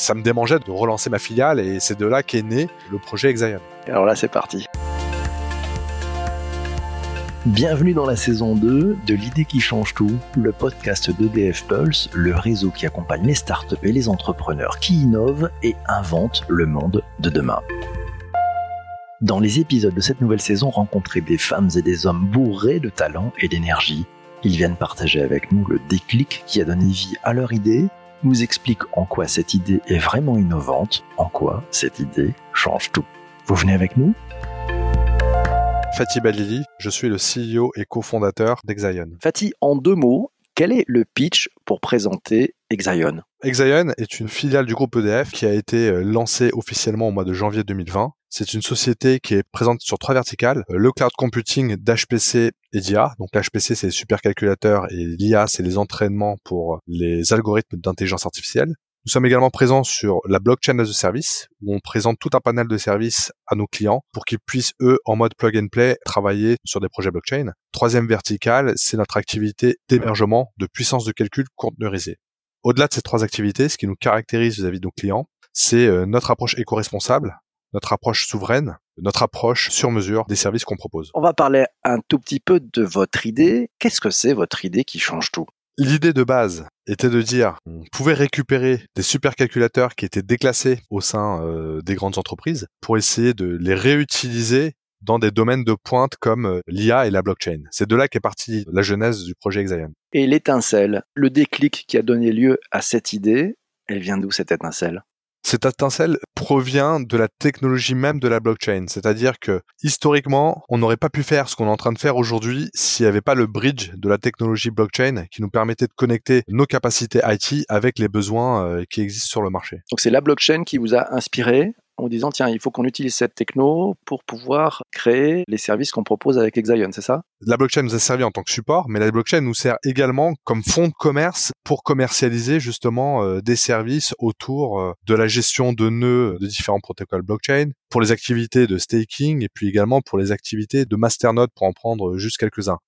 Ça me démangeait de relancer ma filiale et c'est de là qu'est né le projet Exaion. Alors là, c'est parti. Bienvenue dans la saison 2 de l'idée qui change tout, le podcast d'EDF Pulse, le réseau qui accompagne les startups et les entrepreneurs qui innovent et inventent le monde de demain. Dans les épisodes de cette nouvelle saison, rencontrez des femmes et des hommes bourrés de talent et d'énergie. Ils viennent partager avec nous le déclic qui a donné vie à leur idée, nous expliquent en quoi cette idée est vraiment innovante, en quoi cette idée change tout. Vous venez avec nous? Fatih Balili, je suis le CEO et cofondateur d'Exaion. Fatih, en deux mots, quel est le pitch pour présenter Exaion Exaion est une filiale du groupe EDF qui a été euh, lancée officiellement au mois de janvier 2020 c'est une société qui est présente sur trois verticales. Euh, le cloud computing d'HPC et d'IA. Donc l'HPC, c'est les supercalculateurs et l'IA, c'est les entraînements pour les algorithmes d'intelligence artificielle. Nous sommes également présents sur la blockchain as a service, où on présente tout un panel de services à nos clients pour qu'ils puissent, eux, en mode plug and play, travailler sur des projets blockchain. Troisième verticale, c'est notre activité d'hébergement de puissance de calcul conteneurisée. Au-delà de ces trois activités, ce qui nous caractérise vis-à-vis de nos clients, c'est euh, notre approche éco-responsable, notre approche souveraine, notre approche sur mesure des services qu'on propose. On va parler un tout petit peu de votre idée. Qu'est-ce que c'est votre idée qui change tout? L'idée de base était de dire on pouvait récupérer des supercalculateurs qui étaient déclassés au sein euh, des grandes entreprises pour essayer de les réutiliser dans des domaines de pointe comme euh, l'IA et la blockchain. C'est de là qu'est partie la genèse du projet Exaion. Et l'étincelle, le déclic qui a donné lieu à cette idée, elle vient d'où cette étincelle? Cette étincelle provient de la technologie même de la blockchain. C'est-à-dire que historiquement, on n'aurait pas pu faire ce qu'on est en train de faire aujourd'hui s'il n'y avait pas le bridge de la technologie blockchain qui nous permettait de connecter nos capacités IT avec les besoins euh, qui existent sur le marché. Donc c'est la blockchain qui vous a inspiré en disant tiens, il faut qu'on utilise cette techno pour pouvoir créer les services qu'on propose avec Exaion, c'est ça? La blockchain nous a servi en tant que support, mais la blockchain nous sert également comme fonds de commerce pour commercialiser justement euh, des services autour euh, de la gestion de nœuds de différents protocoles blockchain, pour les activités de staking et puis également pour les activités de masternode pour en prendre juste quelques-uns.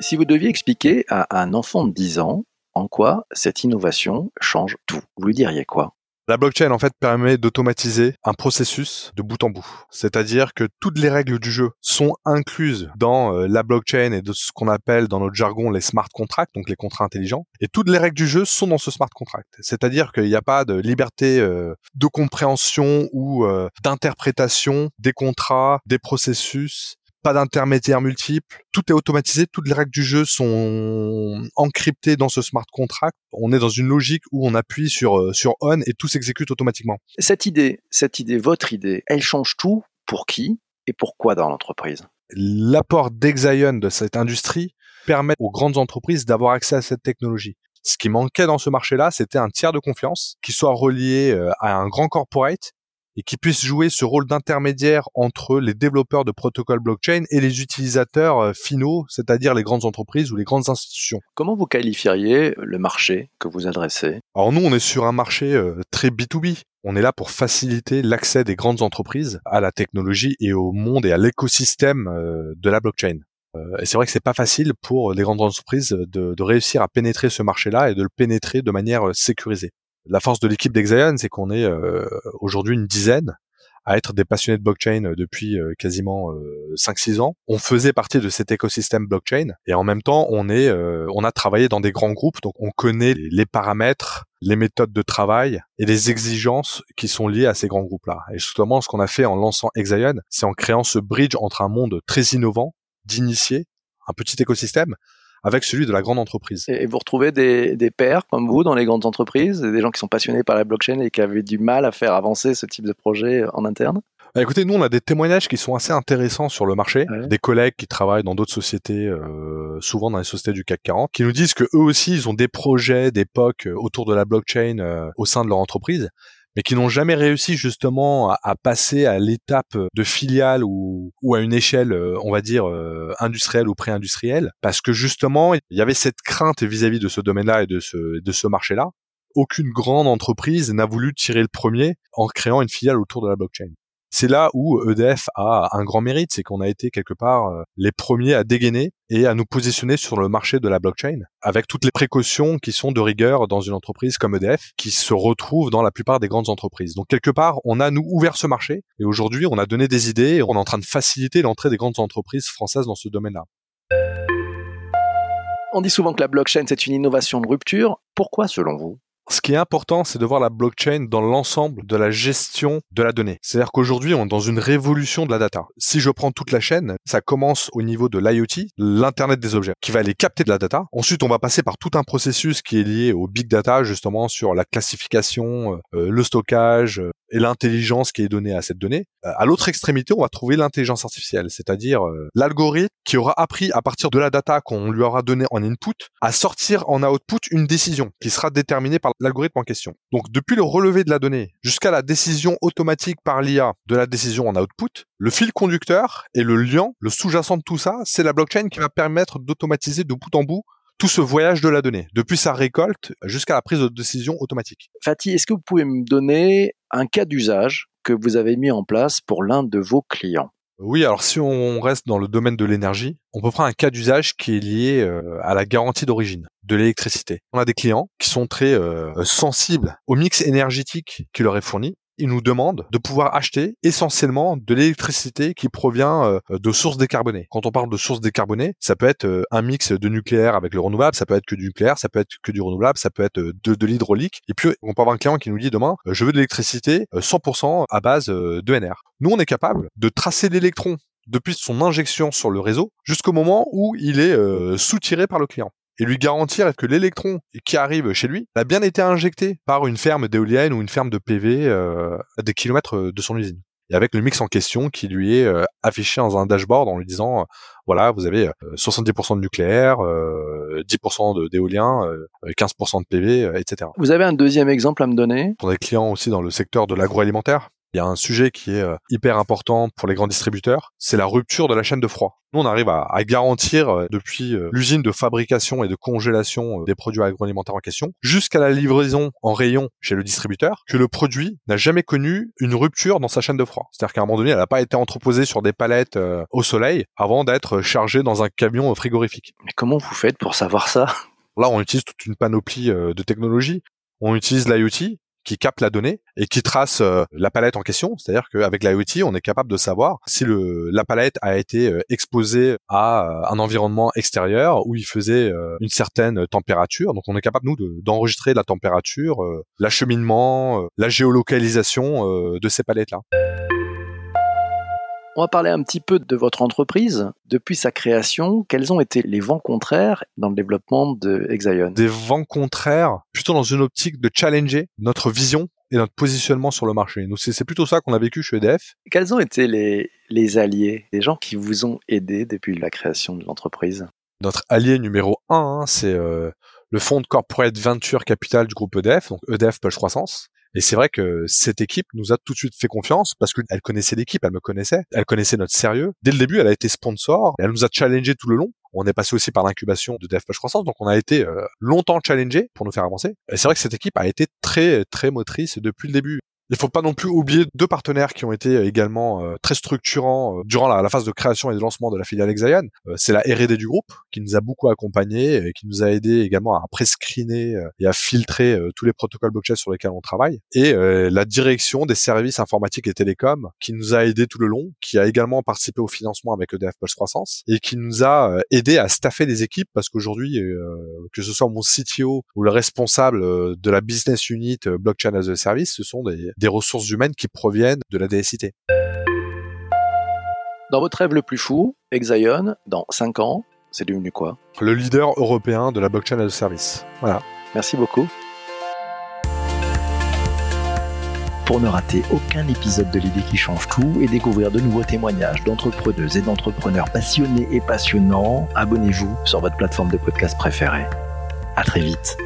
Si vous deviez expliquer à un enfant de 10 ans en quoi cette innovation change tout, vous lui diriez quoi? La blockchain, en fait, permet d'automatiser un processus de bout en bout. C'est-à-dire que toutes les règles du jeu sont incluses dans euh, la blockchain et de ce qu'on appelle dans notre jargon les smart contracts, donc les contrats intelligents. Et toutes les règles du jeu sont dans ce smart contract. C'est-à-dire qu'il n'y a pas de liberté euh, de compréhension ou euh, d'interprétation des contrats, des processus pas d'intermédiaires multiples, tout est automatisé, toutes les règles du jeu sont encryptées dans ce smart contract. On est dans une logique où on appuie sur euh, sur on et tout s'exécute automatiquement. Cette idée, cette idée, votre idée, elle change tout pour qui et pourquoi dans l'entreprise? L'apport d'Exaion de cette industrie permet aux grandes entreprises d'avoir accès à cette technologie. Ce qui manquait dans ce marché-là, c'était un tiers de confiance qui soit relié euh, à un grand corporate et qui puisse jouer ce rôle d'intermédiaire entre les développeurs de protocoles blockchain et les utilisateurs euh, finaux, c'est-à-dire les grandes entreprises ou les grandes institutions. Comment vous qualifieriez le marché que vous adressez? Alors nous, on est sur un marché euh, très B2B. On est là pour faciliter l'accès des grandes entreprises à la technologie et au monde et à l'écosystème euh, de la blockchain. Et c'est vrai que c'est pas facile pour les grandes entreprises de, de réussir à pénétrer ce marché-là et de le pénétrer de manière sécurisée la force de l'équipe d'Exaion, c'est qu'on est, euh, aujourd'hui une dizaine à être des passionnés de blockchain euh, depuis euh, quasiment 5-6 ans. On faisait partie de cet écosystème blockchain et en même temps, on est, on a travaillé dans des grands groupes, donc on connaît les paramètres, les méthodes de travail et les exigences qui sont liées à ces grands groupes-là. Et justement, ce qu'on a fait en lançant Exaion, c'est en créant ce bridge entre un monde très innovant, d'initiés, un petit écosystème, avec celui de la grande entreprise. Et vous retrouvez des, des pairs comme vous dans les grandes entreprises, des gens qui sont passionnés par la blockchain et qui avaient du mal à faire avancer ce type de projet en interne? Bah, écoutez, nous, on a des témoignages qui sont assez intéressants sur le marché, des collègues qui travaillent dans d'autres sociétés, euh, souvent dans les sociétés du CAC 40, qui nous disent que eux aussi, ils ont des projets d'époque autour de la blockchain euh, au sein de leur entreprise, mais qui n'ont jamais réussi justement à, passer à l'étape de filiale ou, ou, à une échelle, euh, on va dire, euh, industrielle ou pré-industrielle, parce que justement, il y avait cette crainte vis-à-vis de ce domaine-là et de ce, de ce marché-là. Aucune grande entreprise n'a voulu tirer le premier en créant une filiale autour de la blockchain. C'est là où EDF a un grand mérite, c'est qu'on a été quelque part euh, les premiers à dégainer et à nous positionner sur le marché de la blockchain avec toutes les précautions qui sont de rigueur dans une entreprise comme EDF qui se retrouve dans la plupart des grandes entreprises. Donc quelque part, on a nous ouvert ce marché et aujourd'hui, on a donné des idées et on est en train de faciliter l'entrée des grandes entreprises françaises dans ce domaine-là. On dit souvent que la blockchain c'est une innovation de rupture. Pourquoi selon vous? Ce qui est important, c'est de voir la blockchain dans l'ensemble de la gestion de la donnée. C'est-à-dire qu'aujourd'hui, on est dans une révolution de la data. Si je prends toute la chaîne, ça commence au niveau de l'IoT, l'Internet des objets, qui va aller capter de la data. Ensuite, on va passer par tout un processus qui est lié au big data, justement, sur la classification, euh, le stockage, euh, et l'intelligence qui est donnée à cette donnée. Euh, à l'autre extrémité, on va trouver l'intelligence artificielle, c'est-à-dire euh, l'algorithme qui aura appris à partir de la data qu'on lui aura donnée en input à sortir en output une décision qui sera déterminée par l'algorithme en question. Donc depuis le relevé de la donnée jusqu'à la décision automatique par l'IA de la décision en output, le fil conducteur et le lien, le sous-jacent de tout ça, c'est la blockchain qui va permettre d'automatiser de bout en bout tout ce voyage de la donnée, depuis sa récolte jusqu'à la prise de décision automatique. Fatih, est-ce que vous pouvez me donner un cas d'usage que vous avez mis en place pour l'un de vos clients? Oui, alors si on reste dans le domaine de l'énergie, on peut prendre un cas d'usage qui est lié euh, à la garantie d'origine de l'électricité. On a des clients qui sont très euh, sensibles au mix énergétique qui leur est fourni ils nous demandent de pouvoir acheter essentiellement de l'électricité qui provient euh, de sources décarbonées. Quand on parle de sources décarbonées, ça peut être euh, un mix de nucléaire avec le renouvelable, ça peut être que du nucléaire, ça peut être que du renouvelable, ça peut être euh, de, de l'hydraulique. Et puis on peut avoir un client qui nous dit demain, je veux de l'électricité 100% à base de NR. Nous, on est capable de tracer l'électron depuis son injection sur le réseau jusqu'au moment où il est soutiré par le client et lui garantir que l'électron qui arrive chez lui a bien été injecté par une ferme d'éoliennes ou une ferme de PV euh, à des kilomètres euh, de son usine. Et avec le mix en question qui lui est euh, affiché dans un dashboard en lui disant voilà, vous avez 70% de nucléaire, 10% d'éolien, 15% de PV, etc. Vous avez un deuxième exemple à me donner? On a des clients aussi dans le secteur de l'agroalimentaire? Il y a un sujet qui est euh, hyper important pour les grands distributeurs, c'est la rupture de la chaîne de froid. Nous, on arrive à, garantir euh, depuis euh, l'usine de fabrication et de congélation des produits agroalimentaires en question jusqu'à la livraison en rayon chez le distributeur que le produit n'a jamais connu une rupture dans sa chaîne de froid. C'est-à-dire qu'à un moment donné, elle n'a pas été entreposée sur des palettes au soleil avant d'être chargée dans un camion frigorifique. Mais comment vous faites pour savoir ça? Là, on utilise toute une panoplie de technologies. On utilise l'IoT, qui capte la donnée et qui trace euh, la palette en question. C'est-à-dire qu'avec l'IoT, on est capable de savoir si le, la palette a été euh, exposée à euh, un environnement extérieur où il faisait une certaine température. Donc on est capable, nous, d'enregistrer la température, l'acheminement, la géolocalisation de ces palettes-là. On va parler un petit peu de votre entreprise. Depuis sa création, quels ont été les vents contraires dans le développement de Exaion Des vents contraires, plutôt dans une optique de challenger notre vision et notre positionnement sur le marché. Nous, c'est plutôt ça qu'on a vécu chez EDF. Quels ont été les, les alliés, les gens qui vous ont aidé depuis la création de l'entreprise? Notre allié numéro un, hein, c'est euh, le fonds de corporate venture capital du groupe EDF, donc EDF Push Croissance, et c'est vrai que cette équipe nous a tout de suite fait confiance parce qu'elle connaissait l'équipe, elle me connaissait, elle connaissait notre sérieux. Dès le début, elle a été sponsor, elle nous a challengé tout le long. On est passé aussi par l'incubation de DevPush Croissance, donc on a été euh, longtemps challengé pour nous faire avancer. Et c'est vrai que cette équipe a été très très motrice depuis le début. Il faut pas non plus oublier deux partenaires qui ont été également euh, très structurants euh, durant la, phase de création et de lancement de la filiale Exaion. Euh, c'est la R&D du groupe qui nous a beaucoup accompagnés et qui nous a aidé également à prescreener et à filtrer tous les protocoles blockchain sur lesquels on travaille. Et la direction des services informatiques et télécoms qui nous a aidé tout le long, qui a également participé au financement avec EDF Pulse Croissance et qui nous a aidé à staffer des équipes parce qu'aujourd'hui, que ce soit mon CTO ou le responsable de la business unit blockchain as a service, ce sont des, des ressources humaines qui proviennent de la DSIT. Dans votre rêve le plus fou, Exaion, dans 5 ans, c'est devenu quoi? Le leader européen de la blockchain as a service. Voilà. Merci beaucoup. Pour ne rater aucun épisode de l'idée qui change tout et découvrir de nouveaux témoignages d'entrepreneuses et d'entrepreneurs passionnés et passionnants, abonnez-vous sur votre plateforme de podcast préférée. À très vite.